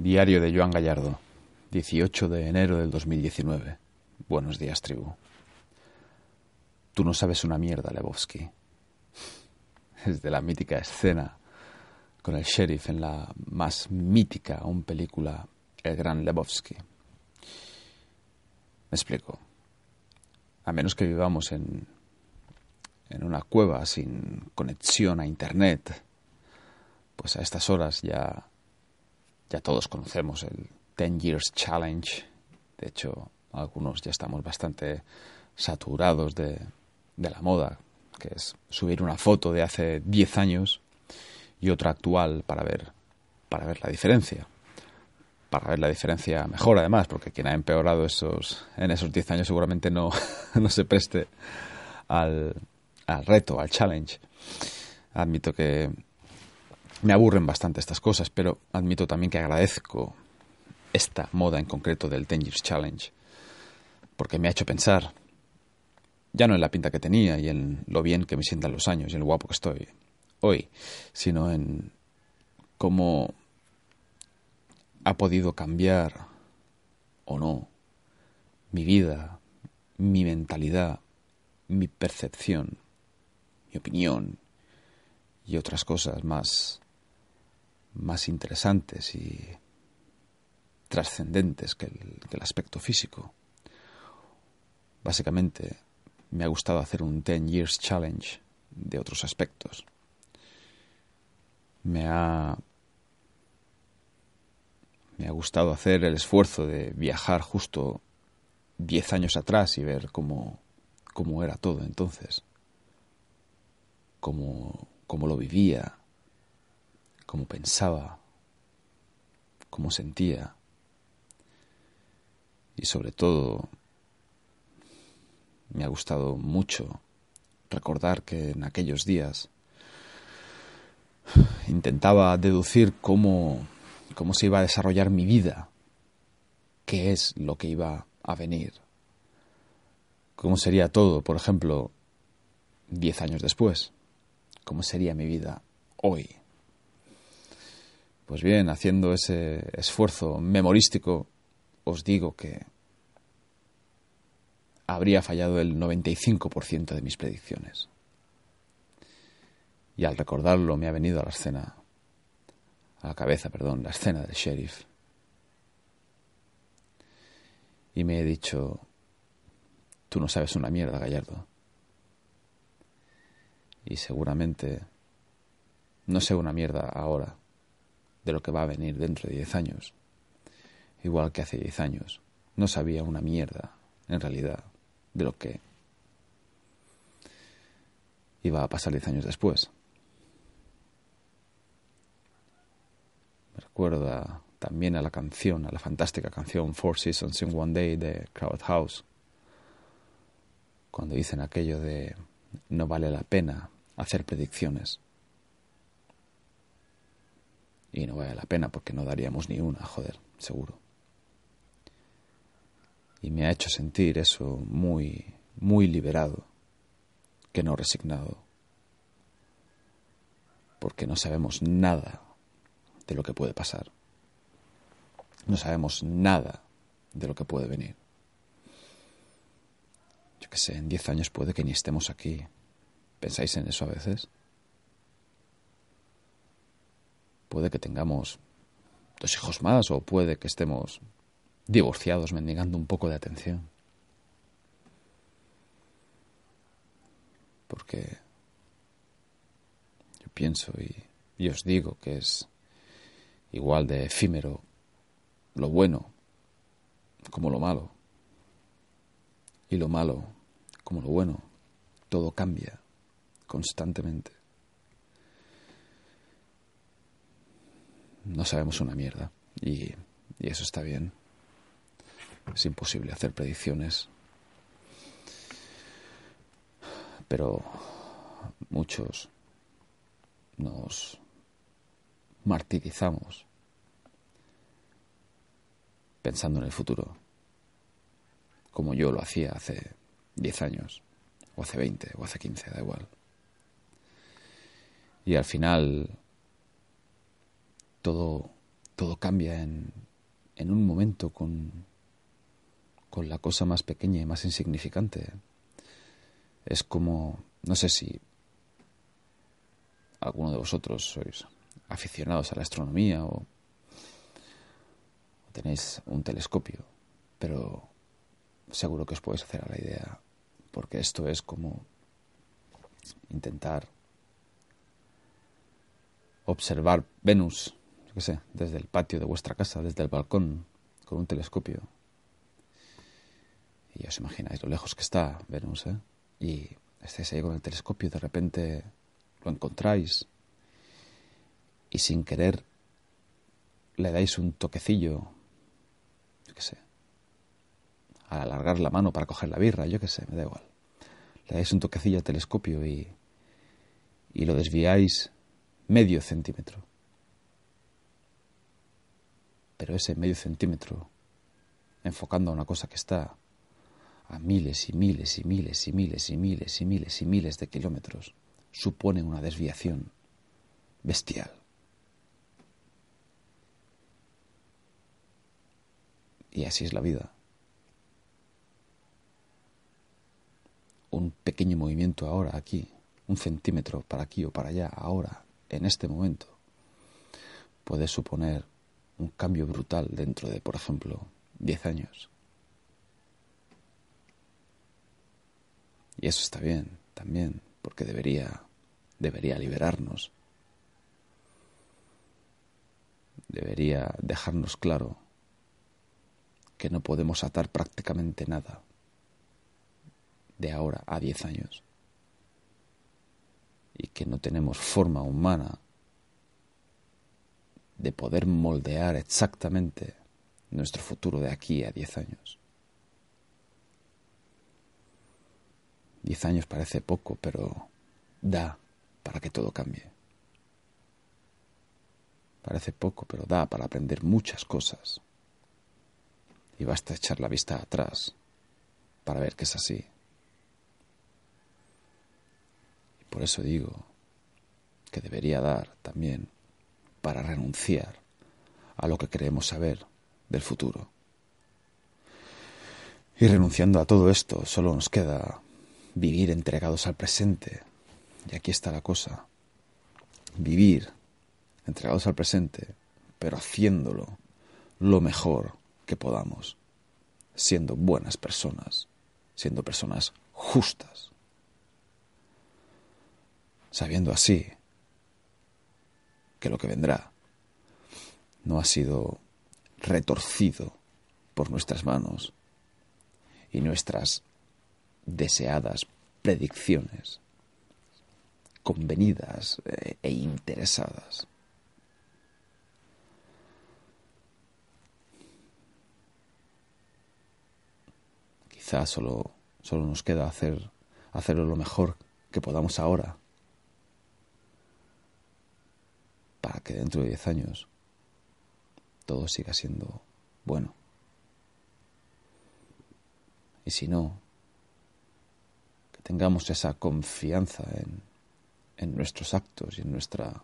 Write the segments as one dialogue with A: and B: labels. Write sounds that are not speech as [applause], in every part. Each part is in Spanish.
A: Diario de Joan Gallardo, 18 de enero del 2019. Buenos días, tribu. Tú no sabes una mierda, Lebowski. Es de la mítica escena con el sheriff en la más mítica aún película, El Gran Lebowski. Me explico. A menos que vivamos en, en una cueva sin conexión a Internet, pues a estas horas ya, ya todos conocemos el Ten Years Challenge. De hecho, algunos ya estamos bastante saturados de, de la moda, que es subir una foto de hace 10 años y otra actual para ver, para ver la diferencia. Para ver la diferencia mejor, además, porque quien ha empeorado esos, en esos 10 años seguramente no, [laughs] no se preste al, al reto, al challenge. Admito que me aburren bastante estas cosas, pero admito también que agradezco esta moda en concreto del Ten Challenge, porque me ha hecho pensar, ya no en la pinta que tenía y en lo bien que me sientan los años y en lo guapo que estoy hoy, sino en cómo ha podido cambiar o no mi vida, mi mentalidad, mi percepción, mi opinión y otras cosas más más interesantes y trascendentes que el, aspecto físico. Básicamente, me ha gustado hacer un 10 Years Challenge de otros aspectos. Me ha, me ha gustado hacer el esfuerzo de viajar justo 10 años atrás y ver cómo, cómo era todo entonces, cómo, cómo lo vivía, cómo pensaba, cómo sentía. Y sobre todo me ha gustado mucho recordar que en aquellos días intentaba deducir cómo, cómo se iba a desarrollar mi vida, qué es lo que iba a venir, cómo sería todo, por ejemplo, diez años después, cómo sería mi vida hoy. Pues bien, haciendo ese esfuerzo memorístico, os digo que habría fallado el 95% de mis predicciones. Y al recordarlo me ha venido a la escena, a la cabeza, perdón, la escena del sheriff. Y me he dicho, tú no sabes una mierda, Gallardo. Y seguramente no sé una mierda ahora de lo que va a venir dentro de diez años. Igual que hace diez años. No sabía una mierda, en realidad, de lo que iba a pasar diez años después. Me recuerda también a la canción, a la fantástica canción Four Seasons in One Day de Crowd House, cuando dicen aquello de no vale la pena hacer predicciones. Y no vale la pena porque no daríamos ni una, joder, seguro y me ha hecho sentir eso muy, muy liberado, que no resignado, porque no sabemos nada de lo que puede pasar, no sabemos nada de lo que puede venir. Yo qué sé, en diez años puede que ni estemos aquí. ¿Pensáis en eso a veces? Puede que tengamos dos hijos más o puede que estemos divorciados mendigando un poco de atención. Porque yo pienso y, os digo que es igual de efímero lo bueno como lo malo. Y lo malo como lo bueno. Todo cambia constantemente. No sabemos una mierda. Y, y eso está bien. Es imposible hacer predicciones. Pero muchos nos martirizamos pensando en el futuro, como yo lo hacía hace 10 años, o hace 20, o hace 15, da igual. Y al final todo, todo cambia en, en un momento con, con la cosa más pequeña y más insignificante. Es como, no sé si alguno de vosotros sois aficionados a la astronomía o tenéis un telescopio, pero seguro que os podéis hacer a la idea, porque esto es como intentar observar Venus, yo qué sé, desde el patio de vuestra casa, desde el balcón, con un telescopio. Y os imagináis lo lejos que está Venus, ¿eh? Y estáis ahí con el telescopio y de repente lo encontráis y sin querer le dais un toquecillo, yo qué sé, al alargar la mano para coger la birra, yo qué sé, me da igual. Le dais un toquecillo al telescopio y, y lo desviáis medio centímetro. Pero ese medio centímetro, enfocando a una cosa que está a miles y miles y miles y miles y miles y miles y miles de kilómetros, supone una desviación bestial. Y así es la vida. Un pequeño movimiento ahora aquí, un centímetro para aquí o para allá, ahora, en este momento, puede suponer un cambio brutal dentro de, por ejemplo, diez años. Y eso está bien, también, porque debería, debería liberarnos. Debería dejarnos claro que no podemos atar prácticamente nada de ahora a diez años y que no tenemos forma humana de poder moldear exactamente nuestro futuro de aquí a diez años. Diez años parece poco, pero da para que todo cambie. Parece poco, pero da para aprender muchas cosas y basta echar la vista atrás para ver que es así. Y por eso digo que debería dar también para renunciar a lo que queremos saber del futuro. Y renunciando a todo esto, solo nos queda vivir entregados al presente. Y aquí está la cosa. Vivir entregados al presente, pero haciéndolo lo mejor que podamos, siendo buenas personas, siendo personas justas, sabiendo así que lo que vendrá no ha sido retorcido por nuestras manos y nuestras deseadas predicciones convenidas eh, e interesadas. Quizá solo, solo nos queda hacer, hacerlo lo mejor que podamos ahora para que dentro de diez años todo siga siendo bueno. Y si no, que tengamos esa confianza en, en nuestros actos y en nuestra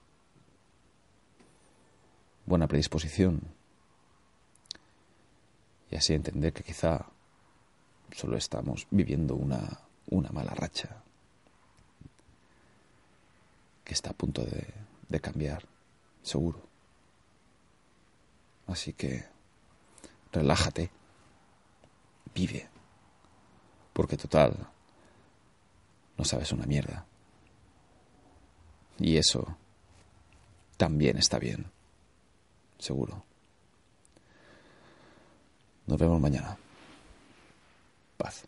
A: buena predisposición. Y así entender que quizá solo estamos viviendo una, una mala racha que está a punto de, de cambiar, seguro. Así que relájate, vive, porque total, no sabes una mierda. Y eso también está bien, seguro. Nos vemos mañana. Paz.